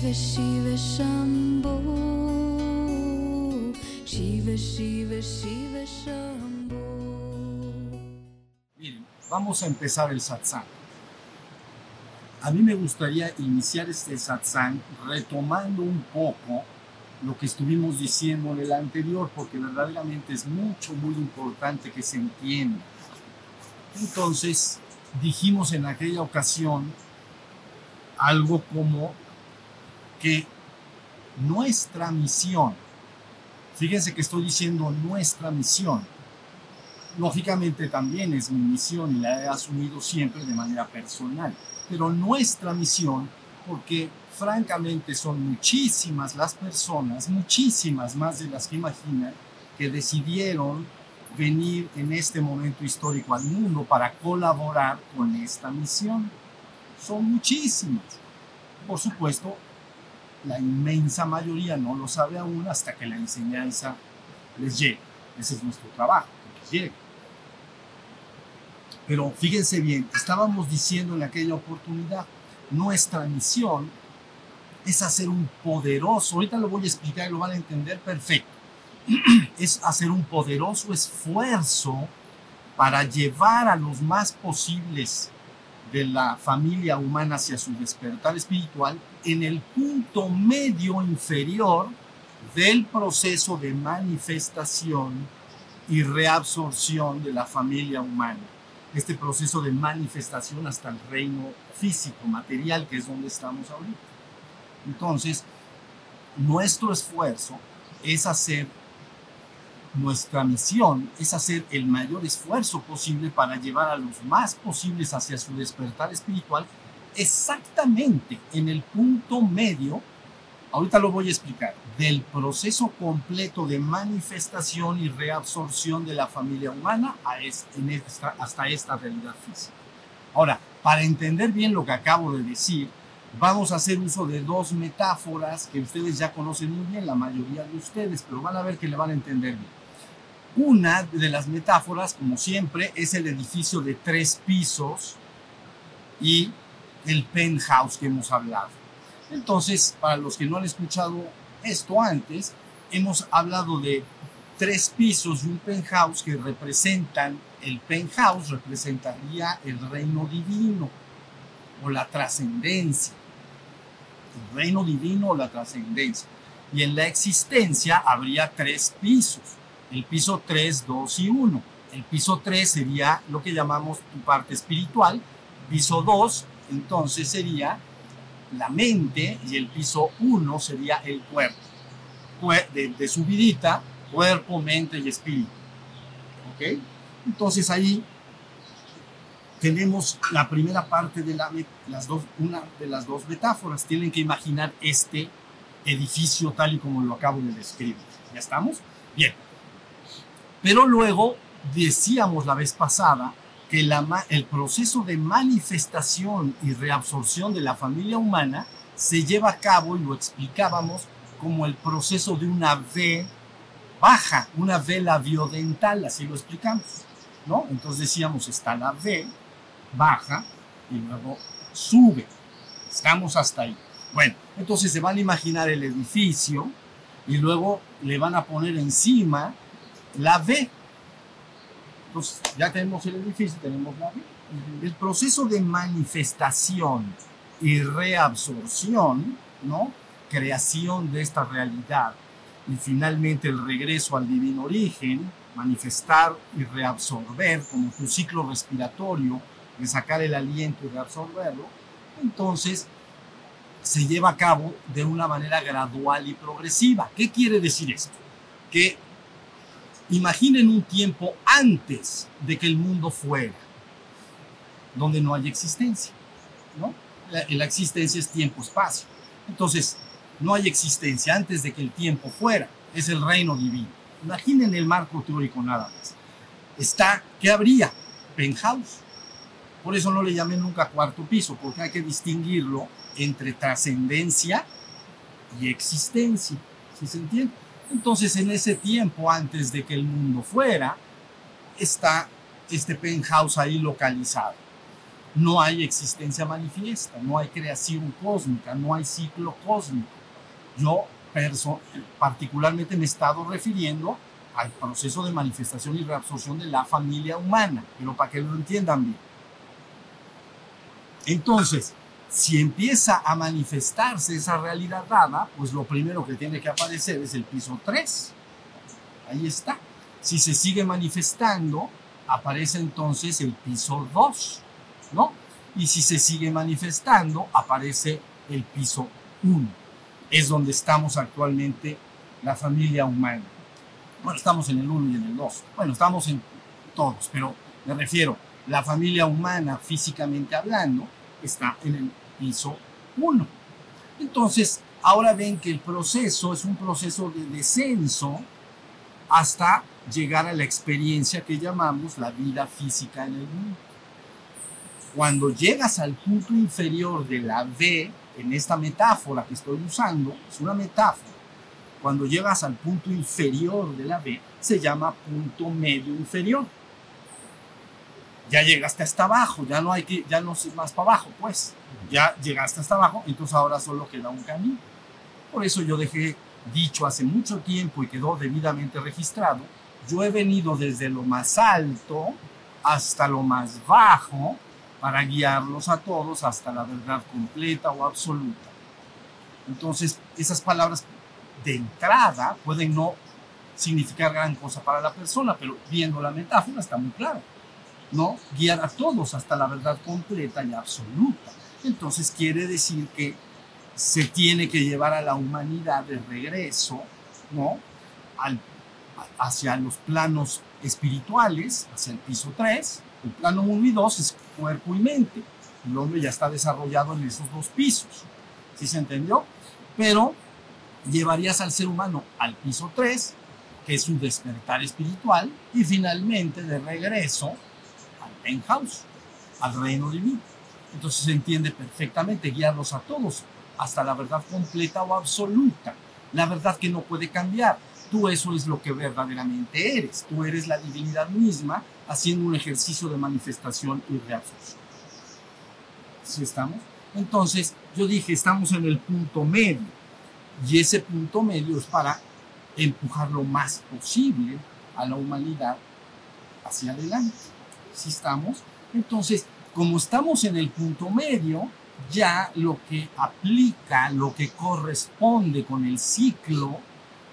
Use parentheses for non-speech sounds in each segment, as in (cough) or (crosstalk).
Shiva Shiva Shambho Shiva Shiva Shiva Shambho Miren, vamos a empezar el satsang. A mí me gustaría iniciar este satsang retomando un poco lo que estuvimos diciendo en el anterior, porque verdaderamente es mucho, muy importante que se entienda. Entonces, dijimos en aquella ocasión algo como que nuestra misión, fíjense que estoy diciendo nuestra misión, lógicamente también es mi misión y la he asumido siempre de manera personal, pero nuestra misión, porque francamente son muchísimas las personas, muchísimas más de las que imaginan, que decidieron venir en este momento histórico al mundo para colaborar con esta misión. Son muchísimas. Por supuesto, la inmensa mayoría no lo sabe aún hasta que la enseñanza les llegue. Ese es nuestro trabajo, que les llegue. Pero fíjense bien, estábamos diciendo en aquella oportunidad, nuestra misión es hacer un poderoso, ahorita lo voy a explicar y lo van a entender perfecto, (clears throat) es hacer un poderoso esfuerzo para llevar a los más posibles de la familia humana hacia su despertar espiritual en el punto medio inferior del proceso de manifestación y reabsorción de la familia humana. Este proceso de manifestación hasta el reino físico, material, que es donde estamos ahorita. Entonces, nuestro esfuerzo es hacer, nuestra misión es hacer el mayor esfuerzo posible para llevar a los más posibles hacia su despertar espiritual exactamente en el punto medio, ahorita lo voy a explicar, del proceso completo de manifestación y reabsorción de la familia humana hasta esta realidad física. Ahora, para entender bien lo que acabo de decir, vamos a hacer uso de dos metáforas que ustedes ya conocen muy bien, la mayoría de ustedes, pero van a ver que le van a entender bien. Una de las metáforas, como siempre, es el edificio de tres pisos y el penthouse que hemos hablado. Entonces, para los que no han escuchado esto antes, hemos hablado de tres pisos y un penthouse que representan, el penthouse representaría el reino divino o la trascendencia. El reino divino o la trascendencia. Y en la existencia habría tres pisos. El piso 3, 2 y 1. El piso 3 sería lo que llamamos tu parte espiritual. Piso 2 entonces sería la mente y el piso 1 sería el cuerpo. De, subidita, cuerpo, mente y espíritu. ¿Ok? Entonces ahí tenemos la primera parte de la, las dos, una de las dos metáforas. Tienen que imaginar este edificio tal y como lo acabo de describir. ¿Ya estamos? Bien. Pero luego decíamos la vez pasada que el proceso de manifestación y reabsorción de la familia humana se lleva a cabo, y lo explicábamos, como el proceso de una V baja, una V labiodental, así lo explicamos, ¿no? Entonces decíamos, está la V baja y luego sube. Estamos hasta ahí. Bueno, entonces se van a imaginar el edificio y luego le van a poner encima la V, entonces, ya tenemos el edificio, tenemos la El proceso de manifestación y reabsorción, ¿no? Creación de esta realidad y finalmente el regreso al divino origen, manifestar y reabsorber como tu ciclo respiratorio, de sacar el aliento y reabsorberlo, entonces se lleva a cabo de una manera gradual y progresiva. ¿Qué quiere decir esto? Que Imaginen un tiempo antes de que el mundo fuera, donde no hay existencia, ¿no? La, existencia es tiempo-espacio. Entonces, no hay existencia antes de que el tiempo fuera, es el reino divino. Imaginen el marco teórico nada más. Está, ¿qué habría? Penthouse. Por eso no le llamé nunca cuarto piso, porque hay que distinguirlo entre trascendencia y existencia. ¿Sí se entiende? Entonces, en ese tiempo, antes de que el mundo fuera, está este penthouse ahí localizado. no hay existencia manifiesta, no hay creación cósmica, no hay ciclo cósmico. Yo particularmente me he estado refiriendo al proceso de manifestación y reabsorción de la familia humana, pero para que lo entiendan bien. Entonces, si empieza a manifestarse esa realidad dada, pues lo primero que tiene que aparecer es el piso 3. Ahí está. Si se sigue manifestando, aparece entonces el piso 2, ¿no? Y si se sigue manifestando, aparece el piso 1. Es donde estamos actualmente la familia humana. Bueno, estamos en el 1 y en el 2. Bueno, estamos en todos, pero me refiero, la familia humana físicamente hablando está en el piso 1. Entonces, ahora ven que el proceso es un proceso de descenso hasta llegar a la experiencia que llamamos la vida física en el mundo. Cuando llegas al punto inferior de la V, en esta metáfora que estoy usando, es una metáfora, cuando llegas al punto inferior de la V, se llama punto medio inferior. Ya llegaste hasta abajo, ya no hay que, ya no más para abajo, pues. Ya llegaste hasta abajo, entonces ahora solo queda un camino. Por eso yo dejé dicho hace mucho tiempo y quedó debidamente registrado, yo he venido desde lo más alto hasta lo más bajo para guiarlos a todos hasta la verdad completa o absoluta. Entonces, esas palabras de entrada pueden no significar gran cosa para la persona, pero viendo la metáfora está muy claro. ¿No? Guiar a todos hasta la verdad completa y absoluta. Entonces quiere decir que se tiene que llevar a la humanidad de regreso, ¿no? hacia los planos espirituales, hacia el piso 3. El plano 1 y 2 es cuerpo y mente. El hombre ya está desarrollado en esos dos pisos. ¿Sí se entendió? Pero llevarías al ser humano al piso 3, que es un despertar espiritual, y finalmente de regreso al penthouse, al reino divino. Entonces se entiende perfectamente guiarlos a todos hasta la verdad completa o absoluta, la verdad que no puede cambiar. Tú eso es lo que verdaderamente eres. Tú eres la divinidad misma haciendo un ejercicio de manifestación y reabsorción. ¿Sí estamos? Entonces, yo dije, estamos en el punto medio. Y ese punto medio es para empujar lo más posible a la humanidad hacia adelante. ¿Sí estamos? Entonces, como estamos en el punto medio, ya lo que aplica, lo que corresponde con el ciclo,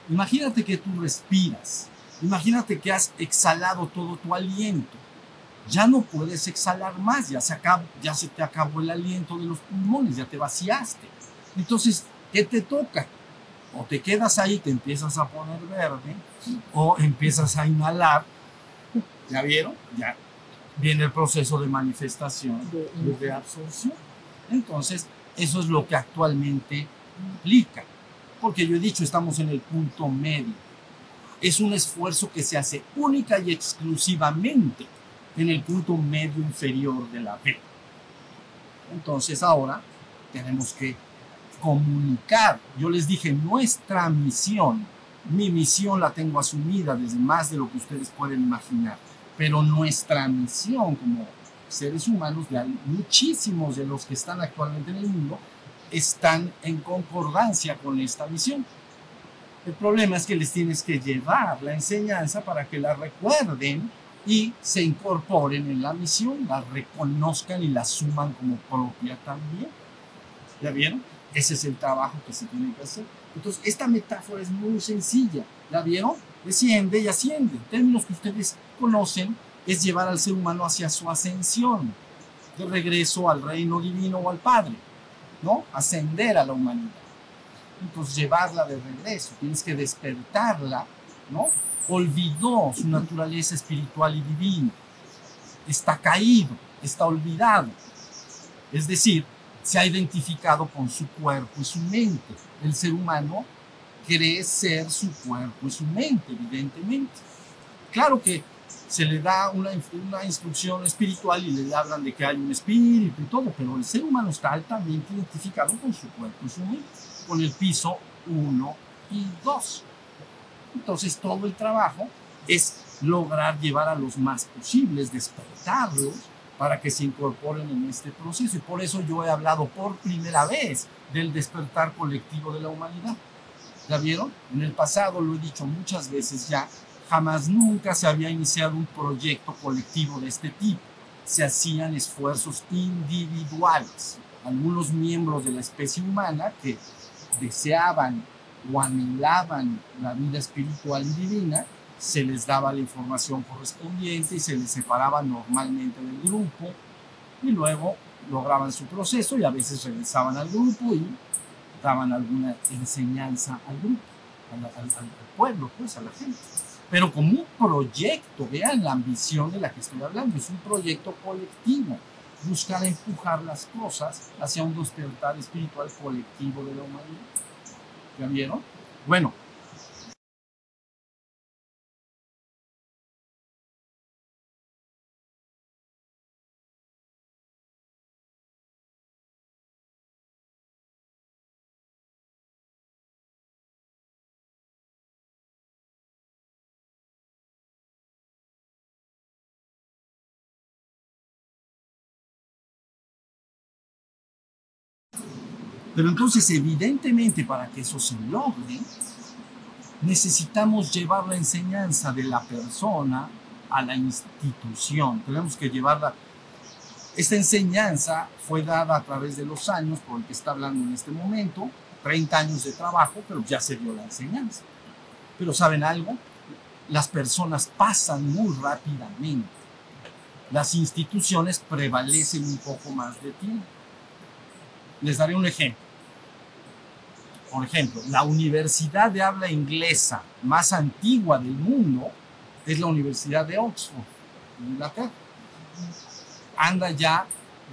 imagínate que tú respiras, imagínate que has exhalado todo tu aliento, ya no puedes exhalar más, ya se, ya se te acabó el aliento de los pulmones, ya te vaciaste. Entonces, ¿qué te toca? O te quedas ahí, te empiezas a poner verde, o empiezas a inhalar. ¿Ya vieron? Ya viene el proceso de manifestación, de absorción. Entonces, eso es lo que actualmente implica. Porque yo he dicho, estamos en el punto medio. Es un esfuerzo que se hace única y exclusivamente en el punto medio inferior de la V. Entonces ahora tenemos que comunicar. Yo les dije, nuestra misión, mi misión la tengo asumida desde más de lo que ustedes pueden imaginar, pero nuestra misión como seres humanos, de muchísimos de los que están actualmente en el mundo, están en concordancia con esta misión. El problema es que les tienes que llevar la enseñanza para que la recuerden y se incorporen en la misión, la reconozcan y la suman como propia también. ¿Ya vieron? Ese es el trabajo que se tiene que hacer. Entonces, esta metáfora es muy sencilla. ¿La vieron? Desciende y asciende. Términos que ustedes conocen es llevar al ser humano hacia su ascensión, de regreso al reino divino o al Padre, ¿no? Ascender a la humanidad. Entonces, llevarla de regreso, tienes que despertarla, ¿no? Olvidó su naturaleza espiritual y divina, está caído, está olvidado. Es decir, se ha identificado con su cuerpo y su mente. El ser humano cree ser su cuerpo y su mente, evidentemente. Claro que se le da una, una instrucción espiritual y le hablan de que hay un espíritu y todo, pero el ser humano está altamente identificado con su cuerpo y su mente, con el piso 1 y 2. Entonces todo el trabajo es lograr llevar a los más posibles, despertarlos para que se incorporen en este proceso. Y por eso yo he hablado por primera vez del despertar colectivo de la humanidad. ¿Ya vieron? En el pasado lo he dicho muchas veces ya, jamás nunca se había iniciado un proyecto colectivo de este tipo. Se hacían esfuerzos individuales. Algunos miembros de la especie humana que deseaban o anhelaban la vida espiritual y divina, se les daba la información correspondiente y se les separaba normalmente del grupo y luego lograban su proceso y a veces regresaban al grupo y daban alguna enseñanza al grupo, al, al, al pueblo, pues a la gente. Pero como un proyecto, vean la ambición de la que estoy hablando, es un proyecto colectivo, buscar empujar las cosas hacia un despertar espiritual colectivo de la humanidad. ¿Ya vieron? Bueno, Pero entonces, evidentemente, para que eso se logre, necesitamos llevar la enseñanza de la persona a la institución. Tenemos que llevarla. Esta enseñanza fue dada a través de los años, por el que está hablando en este momento, 30 años de trabajo, pero ya se dio la enseñanza. Pero ¿saben algo? Las personas pasan muy rápidamente. Las instituciones prevalecen un poco más de tiempo. Les daré un ejemplo por ejemplo, la universidad de habla inglesa más antigua del mundo es la Universidad de Oxford, en Inglaterra. Anda ya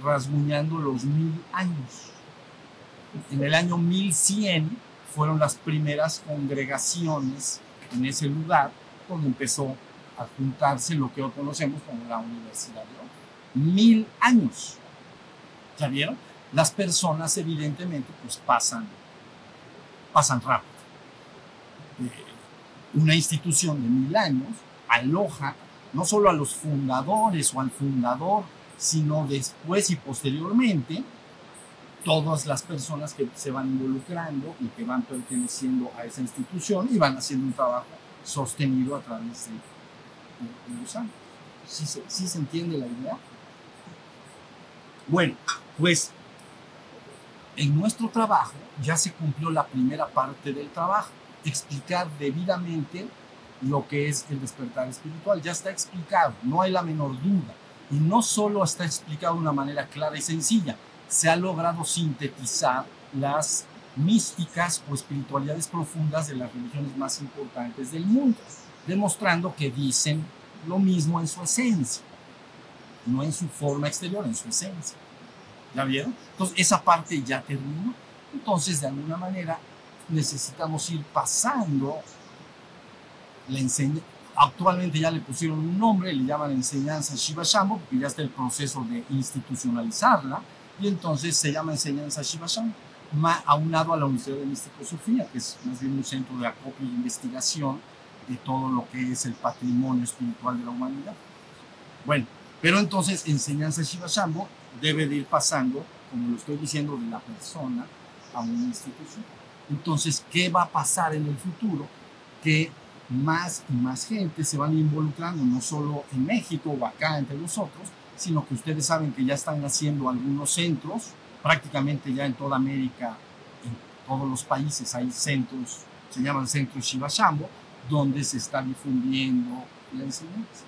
rasguñando los mil años. En el año 1100 fueron las primeras congregaciones en ese lugar donde empezó a juntarse lo que hoy conocemos como la Universidad de Oxford. Mil años. ¿Ya vieron? Las personas evidentemente pues pasan pasan rápido. Eh, una institución de mil años aloja no solo a los fundadores o al fundador, sino después y posteriormente todas las personas que se van involucrando y que van perteneciendo a esa institución y van haciendo un trabajo sostenido a través de, de los años. ¿Sí se, ¿Sí se entiende la idea? Bueno, pues en nuestro trabajo ya se cumplió la primera parte del trabajo, explicar debidamente lo que es el despertar espiritual. Ya está explicado, no hay la menor duda. Y no solo está explicado de una manera clara y sencilla, se ha logrado sintetizar las místicas o espiritualidades profundas de las religiones más importantes del mundo, demostrando que dicen lo mismo en su esencia, no en su forma exterior, en su esencia. ¿Ya vieron? Entonces, esa parte ya terminó. Entonces, de alguna manera, necesitamos ir pasando la enseñanza. Actualmente ya le pusieron un nombre, le llaman enseñanza Shiva Shambhu, porque ya está el proceso de institucionalizarla, y entonces se llama enseñanza Shiva Shambhu, aunado a la Universidad de Místico Sofía, que es más bien un centro de acopio e investigación de todo lo que es el patrimonio espiritual de la humanidad. Bueno, pero entonces enseñanza Shiva Shambhu debe de ir pasando, como lo estoy diciendo, de la persona a una institución. Entonces, ¿qué va a pasar en el futuro? Que más y más gente se van involucrando, no solo en México o acá entre nosotros, sino que ustedes saben que ya están haciendo algunos centros, prácticamente ya en toda América, en todos los países hay centros, se llaman centros Shiva Shambhu, donde se está difundiendo la enseñanza.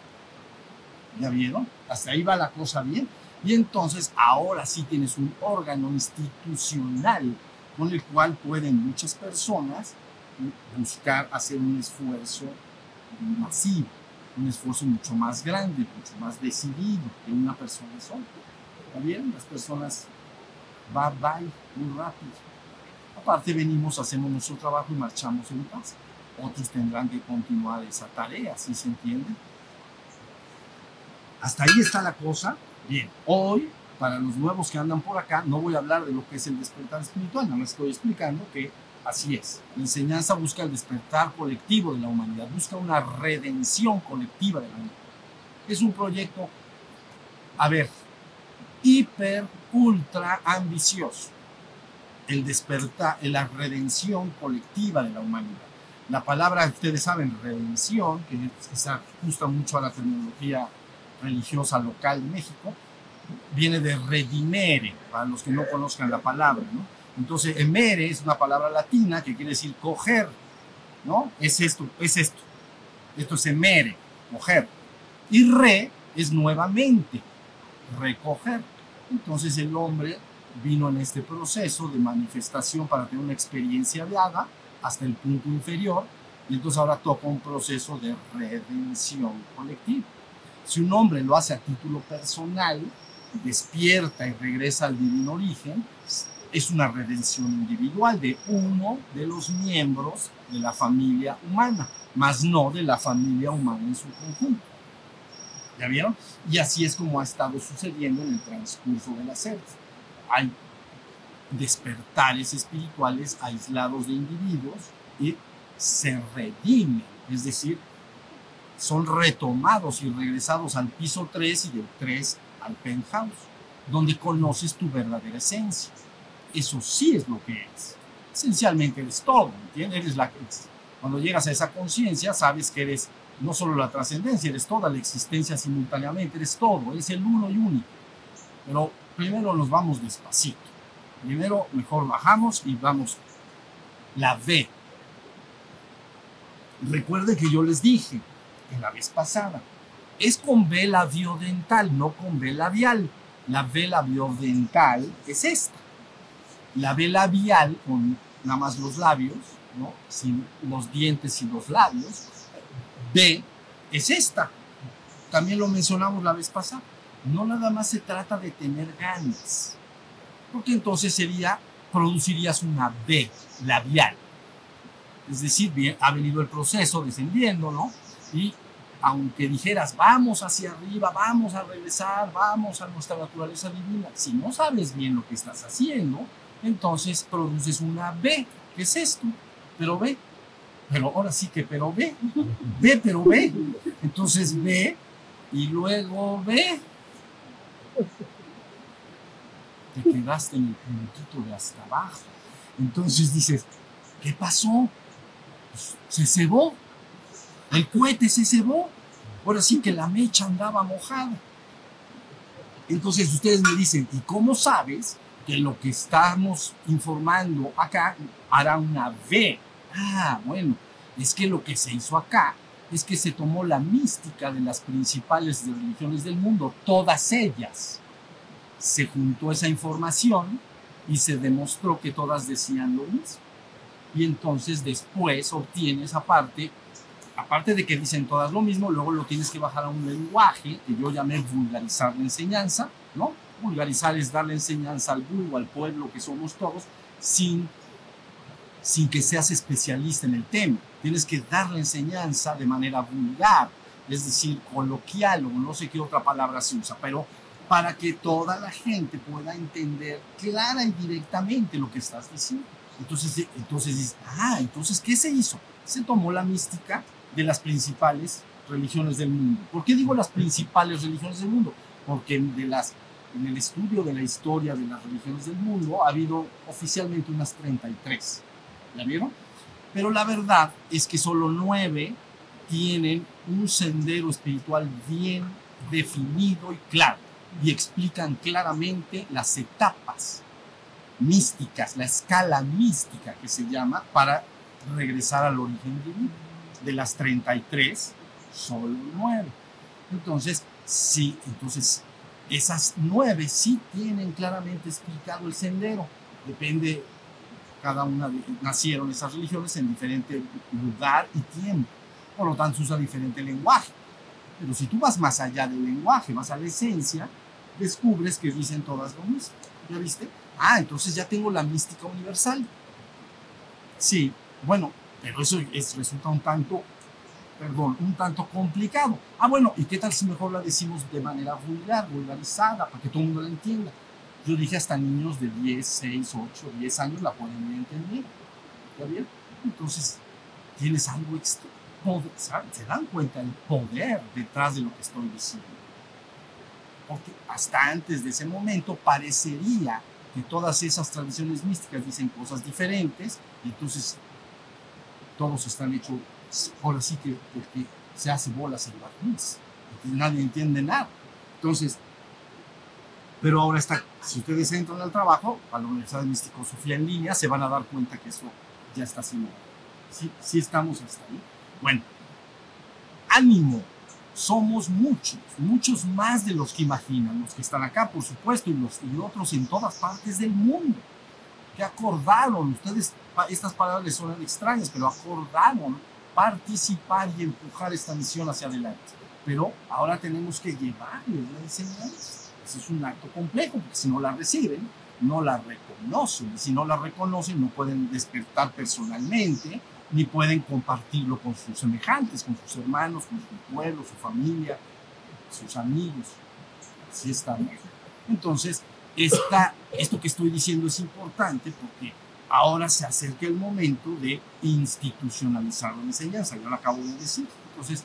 ¿Ya vieron? Hasta ahí va la cosa bien. Y entonces ahora sí tienes un órgano institucional con el cual pueden muchas personas buscar hacer un esfuerzo masivo, un esfuerzo mucho más grande, mucho más decidido que una persona sola. ¿Está bien? Las personas va, va muy rápido. Aparte venimos, hacemos nuestro trabajo y marchamos en paz. Otros tendrán que continuar esa tarea, ¿sí se entiende? Hasta ahí está la cosa. Bien, hoy, para los nuevos que andan por acá, no voy a hablar de lo que es el despertar espiritual, nada más estoy explicando que así es. La enseñanza busca el despertar colectivo de la humanidad, busca una redención colectiva de la humanidad. Es un proyecto, a ver, hiper, ultra ambicioso. El despertar, la redención colectiva de la humanidad. La palabra, ustedes saben, redención, que se ajusta mucho a la terminología religiosa local de México, viene de redimere, para los que no conozcan la palabra, ¿no? Entonces, emere es una palabra latina que quiere decir coger, ¿no? Es esto, es esto. Esto es emere, coger. Y re es nuevamente recoger. Entonces el hombre vino en este proceso de manifestación para tener una experiencia dada hasta el punto inferior y entonces ahora toca un proceso de redención colectiva. Si un hombre lo hace a título personal, despierta y regresa al divino origen, es una redención individual de uno de los miembros de la familia humana, más no de la familia humana en su conjunto. ¿Ya vieron? Y así es como ha estado sucediendo en el transcurso de la serie. Hay despertares espirituales aislados de individuos y se redimen, es decir, son retomados y regresados al piso 3 y del 3 al penthouse, donde conoces tu verdadera esencia. Eso sí es lo que es. Esencialmente eres todo, ¿entiendes? Eres la, cuando llegas a esa conciencia, sabes que eres no solo la trascendencia, eres toda la existencia simultáneamente, eres todo, eres el uno y único. Pero primero nos vamos despacito. Primero mejor bajamos y vamos la V. Recuerde que yo les dije en la vez pasada, es con B labiodental, no con B labial. La B labiodental es esta. La B labial, con nada más los labios, ¿no? sin los dientes y los labios, B es esta. También lo mencionamos la vez pasada. No nada más se trata de tener ganas, porque entonces sería, producirías una B labial. Es decir, ha venido el proceso descendiendo, ¿no? Y aunque dijeras, vamos hacia arriba, vamos a regresar, vamos a nuestra naturaleza divina, si no sabes bien lo que estás haciendo, entonces produces una B, que es esto, pero ve, pero ahora sí que, pero ve, ve, pero ve, entonces ve y luego ve. Te quedaste en el puntito de hasta abajo. Entonces dices, ¿qué pasó? Pues, se cebó. El cohete se cebó. Ahora sí que la mecha andaba mojada. Entonces ustedes me dicen, ¿y cómo sabes que lo que estamos informando acá hará una V? Ah, bueno, es que lo que se hizo acá es que se tomó la mística de las principales religiones del mundo, todas ellas. Se juntó esa información y se demostró que todas decían lo mismo. Y entonces después obtienes aparte, aparte de que dicen todas lo mismo, luego lo tienes que bajar a un lenguaje que yo llamé vulgarizar la enseñanza, ¿no? Vulgarizar es darle enseñanza al vulgo, al pueblo que somos todos, sin sin que seas especialista en el tema. Tienes que dar la enseñanza de manera vulgar, es decir, coloquial o no sé qué otra palabra se usa, pero para que toda la gente pueda entender clara y directamente lo que estás diciendo. Entonces, entonces ah, entonces, ¿qué se hizo? Se tomó la mística de las principales religiones del mundo. ¿Por qué digo las principales religiones del mundo? Porque de las, en el estudio de la historia de las religiones del mundo ha habido oficialmente unas 33. ¿La vieron? Pero la verdad es que solo nueve tienen un sendero espiritual bien definido y claro y explican claramente las etapas místicas, la escala mística que se llama para regresar al origen divino. De las 33, solo nueve. Entonces, sí, entonces esas nueve sí tienen claramente explicado el sendero. Depende cada una de, nacieron esas religiones en diferente lugar y tiempo. Por lo tanto, se usa diferente lenguaje. Pero si tú vas más allá del lenguaje, vas a la esencia, descubres que dicen todas lo mismo. ¿Ya viste? Ah, entonces ya tengo la mística universal. Sí, bueno, pero eso es, resulta un tanto, perdón, un tanto complicado. Ah, bueno, ¿y qué tal si mejor la decimos de manera vulgar, vulgarizada, para que todo el mundo la entienda? Yo dije hasta niños de 10, 6, 8, 10 años la pueden entender. ¿Está bien? Entonces, tienes algo extra. Se dan cuenta del poder detrás de lo que estoy diciendo. porque hasta antes de ese momento parecería que todas esas tradiciones místicas dicen cosas diferentes, y entonces todos están hechos, ahora sí que porque se hace bolas el barniz, porque nadie entiende nada. Entonces, pero ahora está, si ustedes entran al trabajo, a la Universidad de Místico Sofía en línea, se van a dar cuenta que eso ya está haciendo. Sí, sí estamos hasta ahí. Bueno, ánimo, somos muchos, muchos más de los que imaginan, los que están acá, por supuesto, y, los, y otros en todas partes del mundo, que acordaron, ustedes, estas palabras les suenan extrañas, pero acordaron participar y empujar esta misión hacia adelante. Pero ahora tenemos que llevarles la enseñanza. Ese es un acto complejo, porque si no la reciben, no la reconocen. Y si no la reconocen, no pueden despertar personalmente, ni pueden compartirlo con sus semejantes, con sus hermanos, con su pueblo, su familia, sus amigos. Así estamos. Entonces, esta, esto que estoy diciendo es importante porque ahora se acerca el momento de institucionalizar la enseñanza, ya lo acabo de decir. Entonces,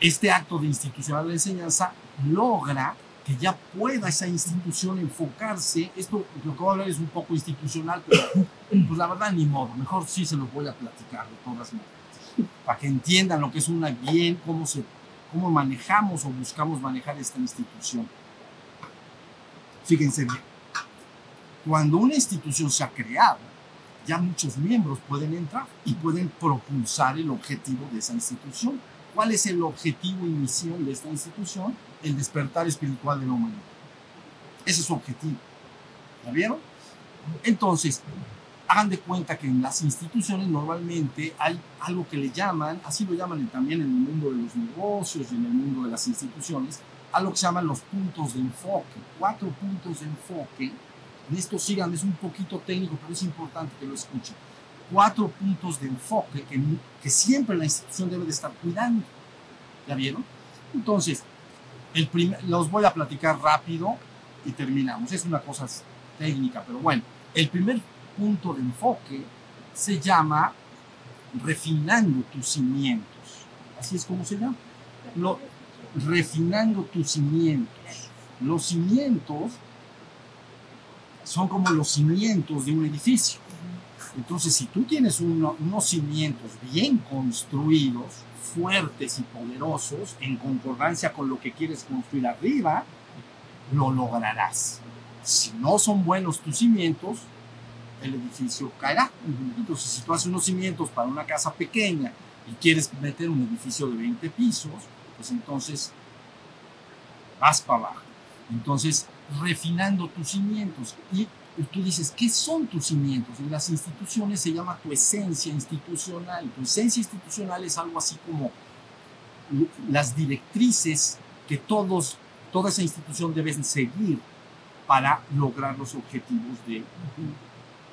este acto de institucionalizar la enseñanza logra que ya pueda esa institución enfocarse, esto lo que voy a hablar es un poco institucional, pero pues la verdad ni modo, mejor sí se lo voy a platicar de todas maneras, para que entiendan lo que es una bien, cómo, se, cómo manejamos o buscamos manejar esta institución. Fíjense bien, cuando una institución se ha creado, ya muchos miembros pueden entrar y pueden propulsar el objetivo de esa institución. ¿Cuál es el objetivo y misión de esta institución? El despertar espiritual de la humanidad. Ese es su objetivo. ¿Ya vieron? Entonces, hagan de cuenta que en las instituciones normalmente hay algo que le llaman, así lo llaman también en el mundo de los negocios y en el mundo de las instituciones, algo que se llaman los puntos de enfoque. Cuatro puntos de enfoque. En esto sigan, es un poquito técnico, pero es importante que lo escuchen cuatro puntos de enfoque que, que, siempre la institución debe de estar cuidando. ¿Ya vieron? Entonces, el primer, los voy a platicar rápido y terminamos. Es una cosa técnica, pero bueno, el primer punto de enfoque se llama refinando tus cimientos. Así es como se llama. Lo, refinando tus cimientos. Los cimientos son como los cimientos de un edificio. Entonces, si tú tienes uno, unos cimientos bien construidos, fuertes y poderosos, en concordancia con lo que quieres construir arriba, lo lograrás. Si no son buenos tus cimientos, el edificio caerá. Entonces, si tú haces unos cimientos para una casa pequeña y quieres meter un edificio de 20 pisos, pues entonces vas para abajo. Entonces, refinando tus cimientos. Y tú dices, ¿qué son tus cimientos? En las instituciones se llama tu esencia institucional. Tu esencia institucional es algo así como las directrices que todos, toda esa institución debe seguir para lograr los objetivos de,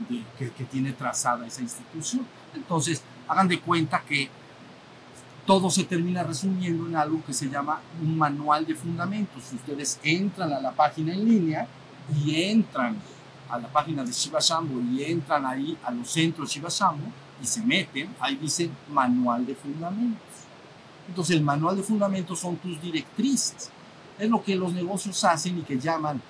de, que, que tiene trazada esa institución. Entonces, hagan de cuenta que todo se termina resumiendo en algo que se llama un manual de fundamentos. Si ustedes entran a la página en línea y entran a la página de Shiva y entran ahí a los centros Shiva y se meten, ahí dice manual de fundamentos. Entonces el manual de fundamentos son tus directrices. Es lo que los negocios hacen y que llaman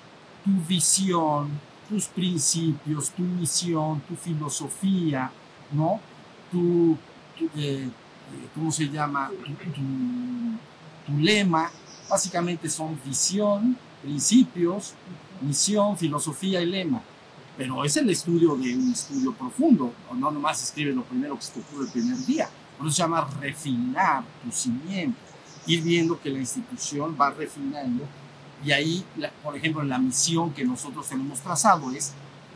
tu visión, tus principios, tu misión, tu filosofía, ¿no? Tu, tu eh, ¿cómo se llama? Tu, tu, lema, básicamente son visión, principios, misión, filosofía y lema. Pero es el estudio de un estudio profundo, no nomás escribe lo primero que se te ocurre el primer día. Por eso se llama refinar tu cimiento, ir viendo que la institución va refinando y ahí, por ejemplo, la misión que nosotros tenemos trazado es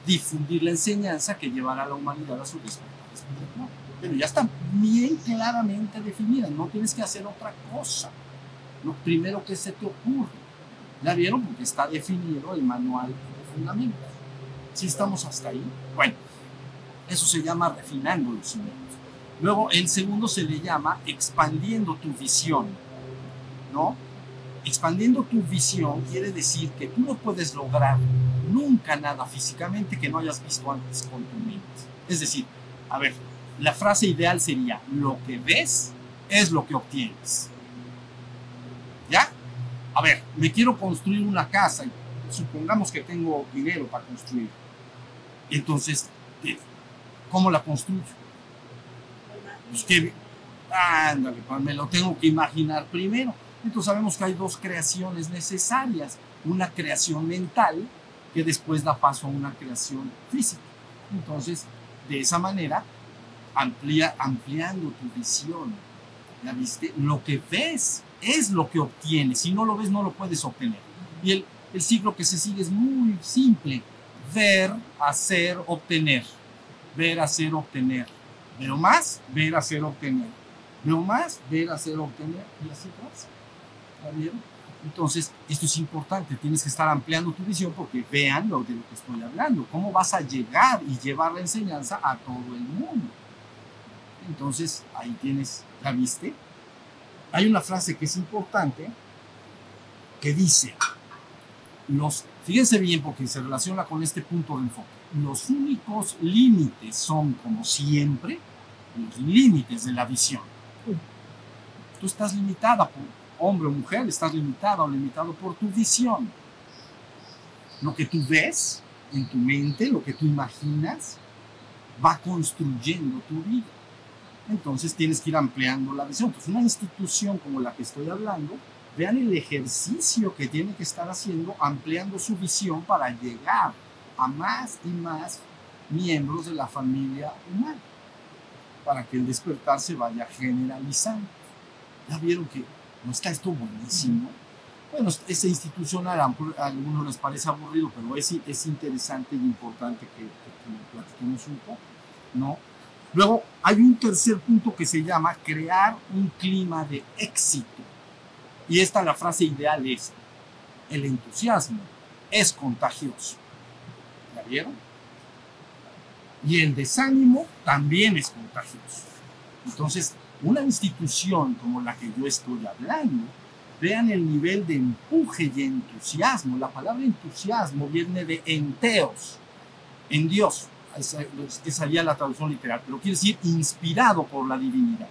difundir la enseñanza que llevará a la humanidad a su despertar espiritual pero ya está bien claramente definida, no tienes que hacer otra cosa. Lo primero que se te ocurre. ¿Ya vieron? Porque está definido el manual de fundamentos. Si estamos hasta ahí, bueno, eso se llama refinando los cimientos. Luego, el segundo se le llama expandiendo tu visión, ¿no? Expandiendo tu visión quiere decir que tú no puedes lograr nunca nada físicamente que no hayas visto antes con tu mente. Es decir, a ver, la frase ideal sería, lo que ves es lo que obtienes. ¿Ya? a ver, me quiero construir una casa y supongamos que tengo dinero para construir. Entonces, ¿cómo la construyo? Pues que, ándale, pues, me lo tengo que imaginar primero. Entonces sabemos que hay dos creaciones necesarias. Una creación mental que después da paso a una creación física. Entonces, de esa manera, amplía, ampliando tu visión. Lo que ves es lo que obtienes. Si no lo ves, no lo puedes obtener. Y el, el ciclo que se sigue es muy simple. Ver, hacer, obtener. Ver, hacer, obtener. Veo más, ver, hacer, obtener. Veo más, ver, hacer, obtener. Y así vas. Entonces, esto es importante, tienes que estar ampliando tu visión porque vean lo de lo que estoy hablando, cómo vas a llegar y llevar la enseñanza a todo el mundo. Entonces, ahí tienes, ¿la viste? Hay una frase que es importante que dice, los, fíjense bien porque se relaciona con este punto de enfoque, los únicos límites son, como siempre, los límites de la visión. Tú estás limitada por, hombre o mujer, estás limitada o limitado por tu visión. Lo que tú ves en tu mente, lo que tú imaginas, va construyendo tu vida. Entonces tienes que ir ampliando la visión. Entonces, una institución como la que estoy hablando, vean el ejercicio que tiene que estar haciendo, ampliando su visión para llegar a más y más miembros de la familia humana, para que el despertar se vaya generalizando. Ya vieron que ¿No está esto buenísimo? Bueno, es institucional, a algunos les parece aburrido, pero es, es interesante y importante que, que, platiquemos un poco, ¿no? Luego, hay un tercer punto que se llama crear un clima de éxito. Y esta la frase ideal es, el entusiasmo es contagioso. ¿Ya vieron? Y el desánimo también es contagioso. Entonces, una institución como la que yo estoy hablando, vean el nivel de empuje y entusiasmo. La palabra entusiasmo viene de enteos, en Dios. Esa, sería la traducción literal, pero quiere decir inspirado por la divinidad.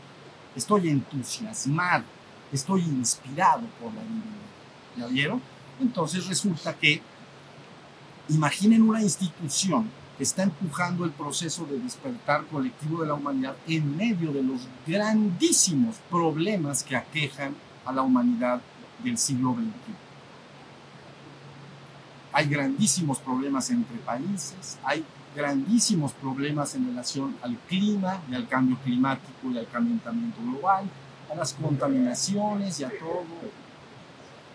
Estoy entusiasmado, estoy inspirado por la divinidad. ¿Ya vieron? Entonces resulta que, imaginen una institución está empujando el proceso de despertar colectivo de la humanidad en medio de los grandísimos problemas que aquejan a la humanidad del siglo XXI. Hay grandísimos problemas entre países, hay grandísimos problemas en relación al clima y al cambio climático y al calentamiento global, a las contaminaciones y a todo.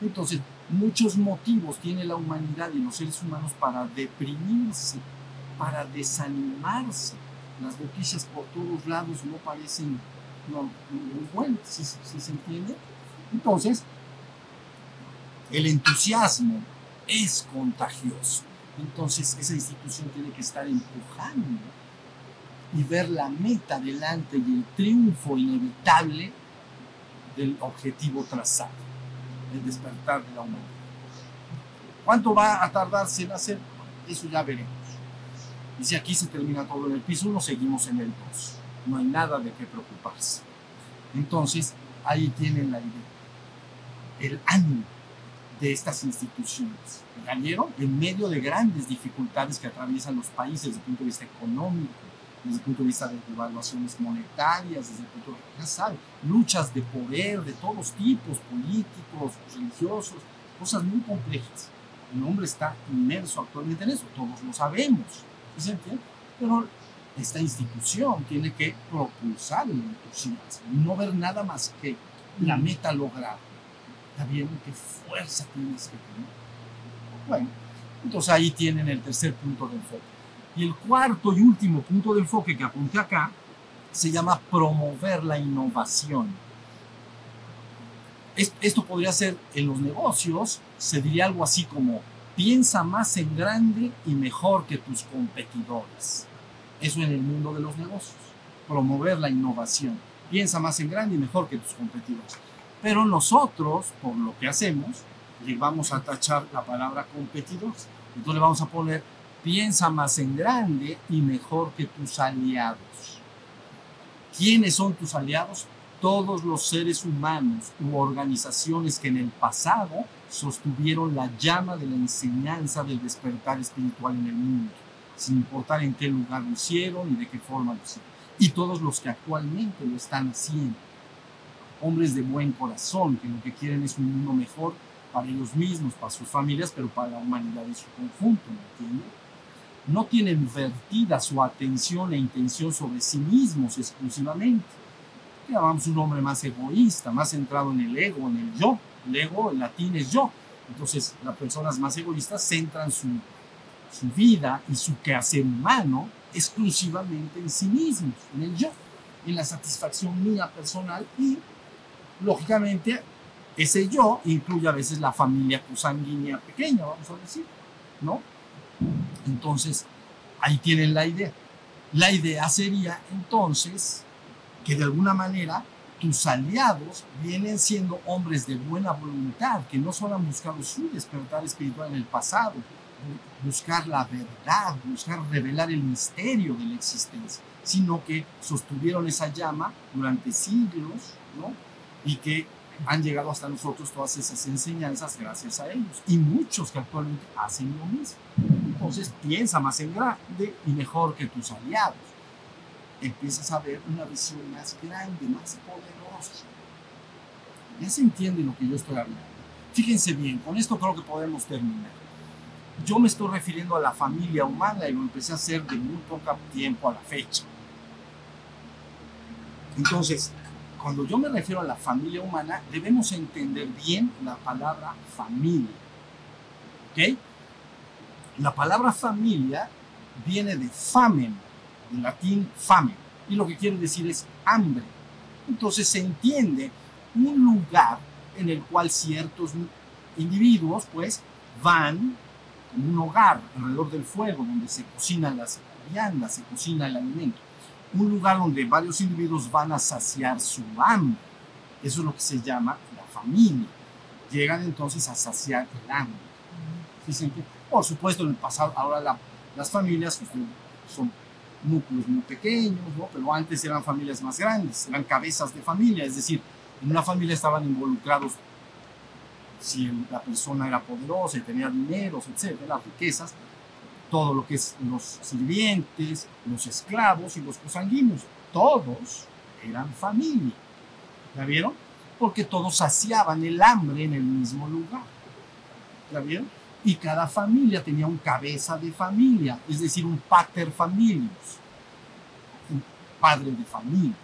Entonces, muchos motivos tiene la humanidad y los seres humanos para deprimirse, para desanimarse. Las noticias por todos lados no parecen no, muy buenas, si, se entiende. Entonces, el entusiasmo es contagioso. Entonces, esa institución tiene que estar empujando y ver la meta delante y el triunfo inevitable del objetivo trazado, el despertar de la humanidad. ¿Cuánto va a tardarse en hacer? Eso ya veremos. Y si aquí se termina todo en el piso 1, seguimos en el 2. No hay nada de qué preocuparse. Entonces, ahí tienen la idea. El ánimo de estas instituciones. ¿Cayeron? En medio de grandes dificultades que atraviesan los países desde el punto de vista económico, desde el punto de vista de evaluaciones monetarias, desde el punto de vista, ya saben, luchas de poder de todos tipos, políticos, religiosos, cosas muy complejas. El hombre está inmerso actualmente en eso, todos lo sabemos. ¿Se entiende? Pero esta institución tiene que propulsar el entusiasmo, no ver nada más que la meta lograda. ¿Está bien? ¿Qué fuerza tienes que tener? Bueno, entonces ahí tienen el tercer punto de enfoque. Y el cuarto y último punto de enfoque que apunté acá se llama promover la innovación. Esto podría ser en los negocios, se diría algo así como Piensa más en grande y mejor que tus competidores. Eso en el mundo de los negocios. Promover la innovación. Piensa más en grande y mejor que tus competidores. Pero nosotros, por lo que hacemos, le vamos a tachar la palabra competidores. Entonces le vamos a poner, piensa más en grande y mejor que tus aliados. ¿Quiénes son tus aliados? Todos los seres humanos u organizaciones que en el pasado sostuvieron la llama de la enseñanza del despertar espiritual en el mundo, sin importar en qué lugar lo hicieron y de qué forma lo hicieron. Y todos los que actualmente lo están haciendo. Hombres de buen corazón, que lo que quieren es un mundo mejor para ellos mismos, para sus familias, pero para la humanidad en su conjunto, ¿me entiendes? No tienen vertida su atención e intención sobre sí mismos exclusivamente. Llamamos un hombre más egoísta, más centrado en el ego, en el yo. El ego en latín es yo. Entonces, las personas más egoístas centran su, su vida y su quehacer humano exclusivamente en sí mismos, en el yo, en la satisfacción mía personal y, lógicamente, ese yo incluye a veces la familia consanguínea pequeña, vamos a decir, ¿no? Entonces, ahí tienen la idea. La idea sería entonces que de alguna manera tus aliados vienen siendo hombres de buena voluntad, que no solo han buscado su despertar espiritual en el pasado, buscar la verdad, buscar revelar el misterio de la existencia, sino que sostuvieron esa llama durante siglos, ¿no? Y que han llegado hasta nosotros todas esas enseñanzas gracias a ellos. Y muchos que actualmente hacen lo mismo. Entonces piensa más en grande y mejor que tus aliados. Empiezas a ver una visión más grande, más poderosa. Ya se entiende lo que yo estoy hablando. Fíjense bien, con esto creo que podemos terminar. Yo me estoy refiriendo a la familia humana y lo empecé a hacer de muy poco tiempo a la fecha. Entonces, cuando yo me refiero a la familia humana, debemos entender bien la palabra familia. ¿Ok? La palabra familia viene de famen, en latín famen, y lo que quiere decir es hambre. Entonces se entiende un lugar en el cual ciertos individuos pues van en un hogar alrededor del fuego donde se cocinan las viandas, se cocina el alimento un lugar donde varios individuos van a saciar su hambre. Eso es lo que se llama la familia. Llegan entonces a saciar el hambre. Por supuesto, en el pasado, ahora las familias pues, son núcleos muy pequeños, pero antes eran familias más grandes, eran cabezas de familia, es decir, en una familia estaban involucrados si la persona era poderosa y tenía dinero, etcétera, riquezas, todo lo que es los sirvientes, los esclavos y los cosanguíneos, todos eran familia. ¿La vieron? Porque todos saciaban el hambre en el mismo lugar. ¿La vieron? Y cada familia tenía un cabeza de familia, es decir, un pater familias, un padre de familia,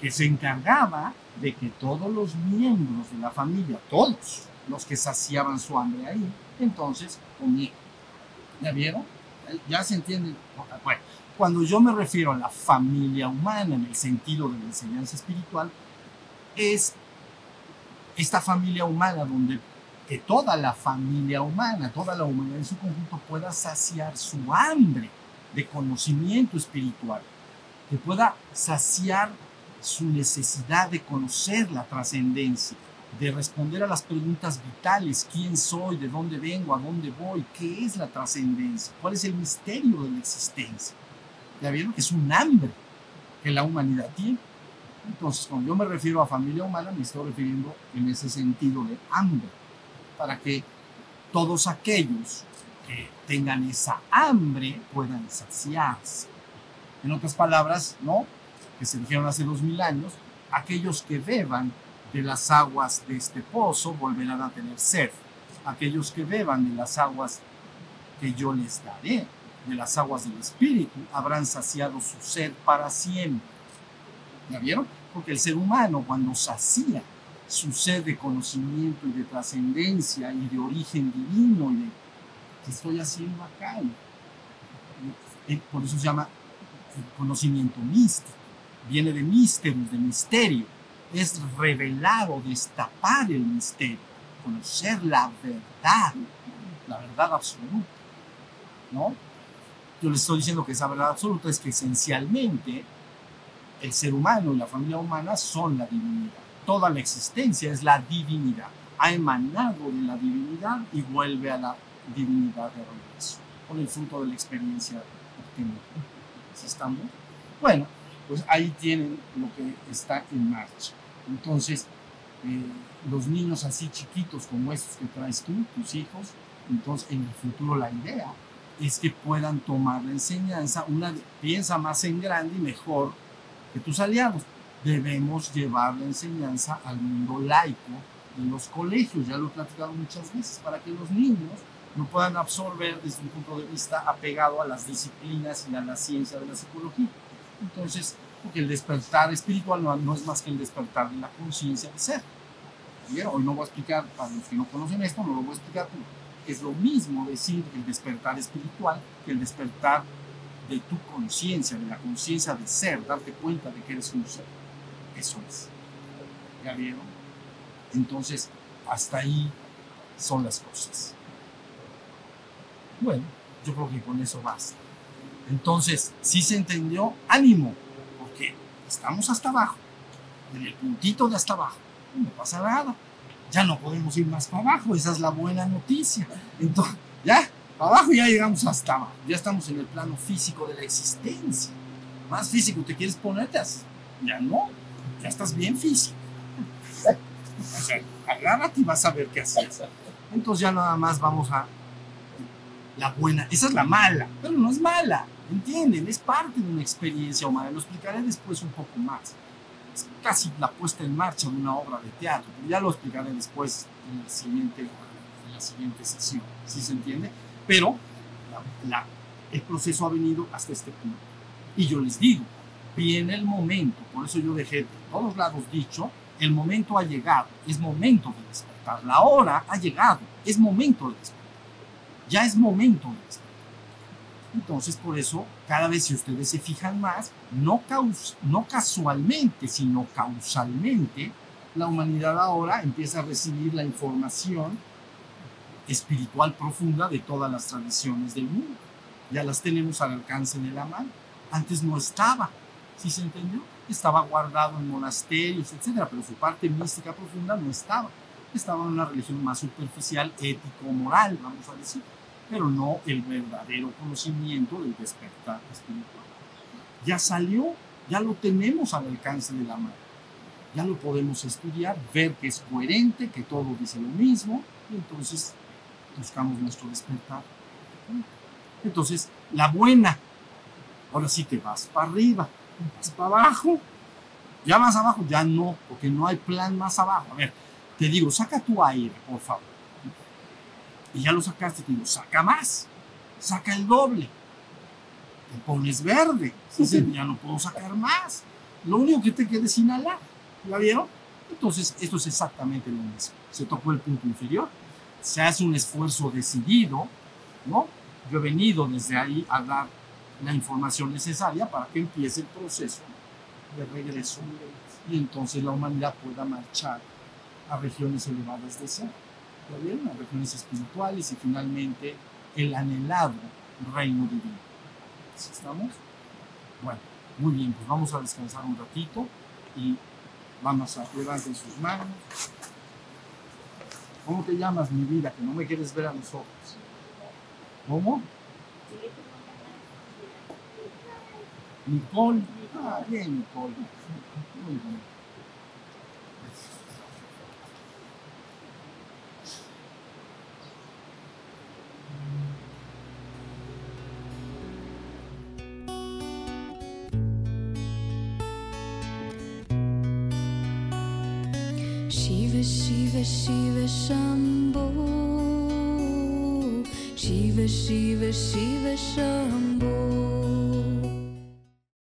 que se encargaba de que todos los miembros de la familia, todos los que saciaban su hambre ahí, entonces comían. ¿Ya vieron? ¿Ya se entiende? Bueno, cuando yo me refiero a la familia humana en el sentido de la enseñanza espiritual, es esta familia humana donde que toda la familia humana, toda la humanidad en su conjunto pueda saciar su hambre de conocimiento espiritual, que pueda saciar su necesidad de conocer la trascendencia, de responder a las preguntas vitales, quién soy, de dónde vengo, a dónde voy, qué es la trascendencia, cuál es el misterio de la existencia. Ya vieron que es un hambre que la humanidad tiene. Entonces, cuando yo me refiero a familia humana, me estoy refiriendo en ese sentido de hambre, para que todos aquellos que tengan esa hambre puedan saciarse. En otras palabras, ¿no? Que se dijeron hace dos mil años, aquellos que beban de las aguas de este pozo volverán a tener sed. Aquellos que beban de las aguas que yo les daré, de las aguas del Espíritu, habrán saciado su sed para siempre. ¿Ya vieron? Porque el ser humano cuando sacía su sed de conocimiento y de trascendencia y de origen divino y de qué estoy haciendo acá, por eso se llama conocimiento místico, viene de misterios, de misterio es revelar o destapar el misterio, conocer la verdad, la verdad absoluta. ¿no? Yo les estoy diciendo que esa verdad absoluta es que esencialmente el ser humano y la familia humana son la divinidad. Toda la existencia es la divinidad. Ha emanado de la divinidad y vuelve a la divinidad de regreso, con el fruto de la experiencia obtenida. ¿Estamos? Bueno, pues ahí tienen lo que está en marcha. Entonces, eh, los niños así chiquitos como estos que traes tú, tus hijos, entonces en el futuro la idea es que puedan tomar la enseñanza, una piensa más en grande y mejor que tus aliados. Debemos llevar la enseñanza al mundo laico de los colegios, ya lo he platicado muchas veces, para que los niños no puedan absorber desde un punto de vista apegado a las disciplinas y a la ciencia de la psicología. Entonces, porque el despertar espiritual no, no es más que el despertar de la conciencia de ser. Bien, hoy no voy a explicar, para los que no conocen esto, no lo voy a explicar, es lo mismo decir el despertar espiritual que el despertar de tu conciencia, de la conciencia de ser, darte cuenta de que eres un ser. Eso es. ¿Ya vieron? Entonces, hasta ahí son las cosas. Bueno, yo creo que con eso basta. Entonces, si se entendió, ánimo, porque estamos hasta abajo, en el puntito de hasta abajo, no pasa nada. Ya no podemos ir más para abajo, esa es la buena noticia. Entonces, ya, para abajo ya llegamos hasta abajo, ya estamos en el plano físico de la existencia. Más físico te quieres ponerte, ya no, ya estás bien físico. O sea, agárrate y vas a ver qué hacer. Entonces ya nada más vamos a la buena, esa es la mala, pero no es mala, ¿entienden? Es parte de una experiencia humana, lo explicaré después un poco más. Es casi la puesta en marcha de una obra de teatro, pero ya lo explicaré después en la siguiente, en la siguiente sesión, ¿sí se entiende? Pero la, la, el proceso ha venido hasta este punto. Y yo les digo, viene el momento, por eso yo dejé de todos lados dicho, el momento ha llegado, es momento de despertar, la hora ha llegado, es momento de despertar ya es momento de despertar. Entonces, por eso, cada vez si ustedes se fijan más, no, caus no casualmente, sino causalmente, la humanidad ahora empieza a recibir la información espiritual profunda de todas las tradiciones del mundo. Ya las tenemos al alcance de la mano. Antes no estaba, ¿sí se entendió? Estaba guardado en monasterios, etcétera, pero su parte mística profunda no estaba. Estaba en una religión más superficial, ético-moral, vamos a decir pero no el verdadero conocimiento del despertar espiritual. Ya salió, ya lo tenemos al alcance de la mano. Ya lo podemos estudiar, ver que es coherente, que todo dice lo mismo, y entonces buscamos nuestro despertar. Entonces, la buena, ahora sí te vas para arriba, vas para abajo, ya más abajo, ya no, porque no hay plan más abajo. A ver, te digo, saca tu aire, por favor. Y ya lo sacaste, te digo, saca más, saca el doble, te pones verde, ya no puedo sacar más, lo único que te queda es inhalar, ¿ya vieron? Entonces, esto es exactamente lo mismo, se tocó el punto inferior, se hace un esfuerzo decidido, ¿no? Yo he venido desde ahí a dar la información necesaria para que empiece el proceso de regreso y entonces la humanidad pueda marchar a regiones elevadas de ser las regiones espirituales y finalmente el anhelado reino divino. ¿Estamos? Bueno, muy bien, pues vamos a descansar un ratito y vamos a levantar sus manos. ¿Cómo te llamas, mi vida? Que no me quieres ver a los ojos. ¿Cómo? Nicole. Ah, bien, Nicole. Muy bien. Shiva